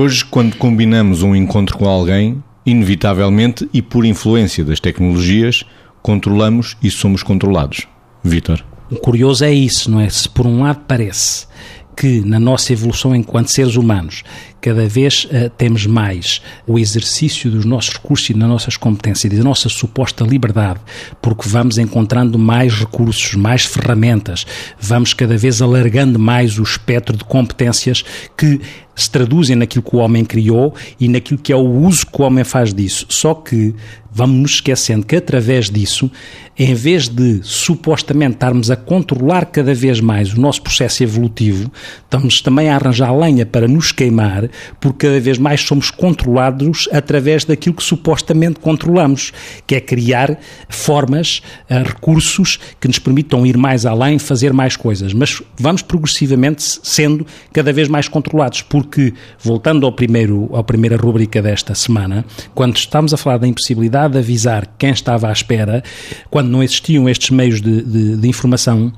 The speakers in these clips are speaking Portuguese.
Hoje, quando combinamos um encontro com alguém, inevitavelmente e por influência das tecnologias, controlamos e somos controlados. Vítor. O curioso é isso, não é? Se por um lado parece que na nossa evolução enquanto seres humanos cada vez uh, temos mais o exercício dos nossos recursos e das nossas competências da nossa suposta liberdade, porque vamos encontrando mais recursos, mais ferramentas, vamos cada vez alargando mais o espectro de competências que se traduzem naquilo que o homem criou e naquilo que é o uso que o homem faz disso. Só que vamos nos esquecendo que através disso, em vez de supostamente estarmos a controlar cada vez mais o nosso processo evolutivo, estamos também a arranjar lenha para nos queimar, porque cada vez mais somos controlados através daquilo que supostamente controlamos, que é criar formas, eh, recursos que nos permitam ir mais além, fazer mais coisas. Mas vamos progressivamente sendo cada vez mais controlados, porque, voltando ao primeiro, à primeira rubrica desta semana, quando estamos a falar da impossibilidade de avisar quem estava à espera, quando não existiam estes meios de, de, de informação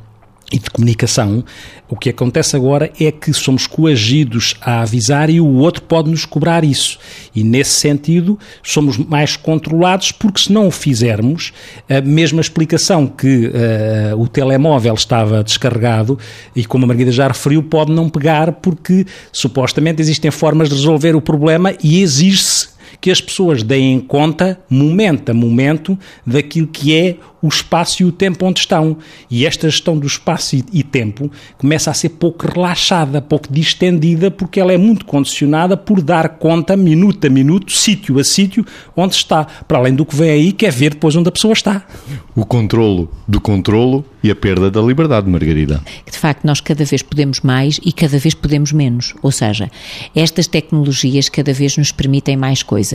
e de comunicação, o que acontece agora é que somos coagidos a avisar e o outro pode nos cobrar isso. E nesse sentido, somos mais controlados porque se não o fizermos, a mesma explicação que uh, o telemóvel estava descarregado e como a Margarida já referiu, pode não pegar porque supostamente existem formas de resolver o problema e exige-se que as pessoas deem conta, momento a momento, daquilo que é o espaço e o tempo onde estão. E esta gestão do espaço e, tempo começa a ser pouco relaxada, pouco distendida, porque ela é muito condicionada por dar conta, minuto a minuto, sítio a sítio, onde está. Para além do que vem aí, quer ver depois onde a pessoa está. O controlo do controlo e a perda da liberdade, Margarida. De facto, nós cada vez podemos mais e cada vez podemos menos. Ou seja, estas tecnologias cada vez nos permitem mais coisas,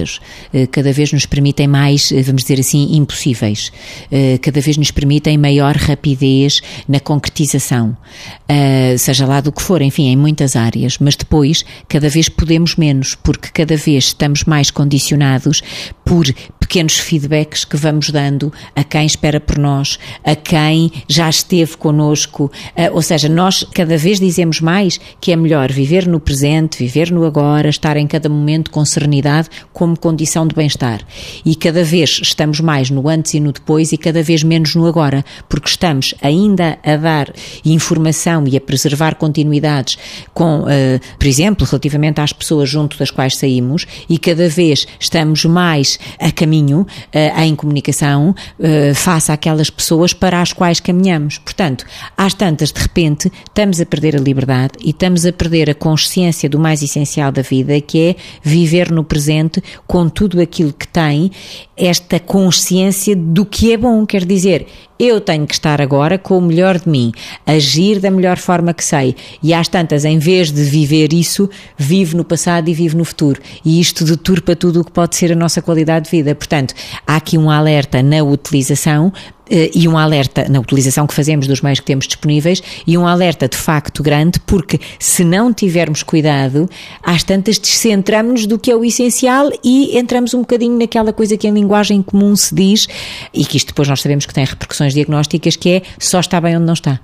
eh, cada vez nos permitem mais, eh, vamos dizer assim, impossíveis. Eh, cada vez nos permitem maior rapidez na concretização, seja lá do que for, enfim, em muitas áreas, mas depois cada vez podemos menos, porque cada vez estamos mais condicionados por pequenos feedbacks que vamos dando a quem espera por nós, a quem já esteve connosco, uh, ou seja, nós cada vez dizemos mais que é melhor viver no presente, viver no agora, estar em cada momento com serenidade como condição de bem-estar. E cada vez estamos mais no antes e no depois e cada vez menos no agora, porque estamos ainda a dar informação e a preservar continuidades com, uh, por exemplo, relativamente às pessoas junto das quais saímos e cada vez estamos mais a caminho, uh, em comunicação, uh, face àquelas pessoas para as quais caminhamos. Portanto, às tantas, de repente, estamos a perder a liberdade e estamos a perder a consciência do mais essencial da vida, que é viver no presente com tudo aquilo que tem, esta consciência do que é bom, quer dizer, eu tenho que estar agora com o melhor de mim, agir da melhor forma que sei. E às tantas, em vez de viver isso, vivo no passado e vivo no futuro. E isto deturpa tudo o que pode ser a nossa qualidade de vida. Portanto, há aqui um alerta na utilização, e um alerta na utilização que fazemos dos meios que temos disponíveis e um alerta de facto grande, porque se não tivermos cuidado, às tantas descentramos-nos do que é o essencial e entramos um bocadinho naquela coisa que em linguagem comum se diz e que isto depois nós sabemos que tem repercussões diagnósticas, que é só está bem onde não está.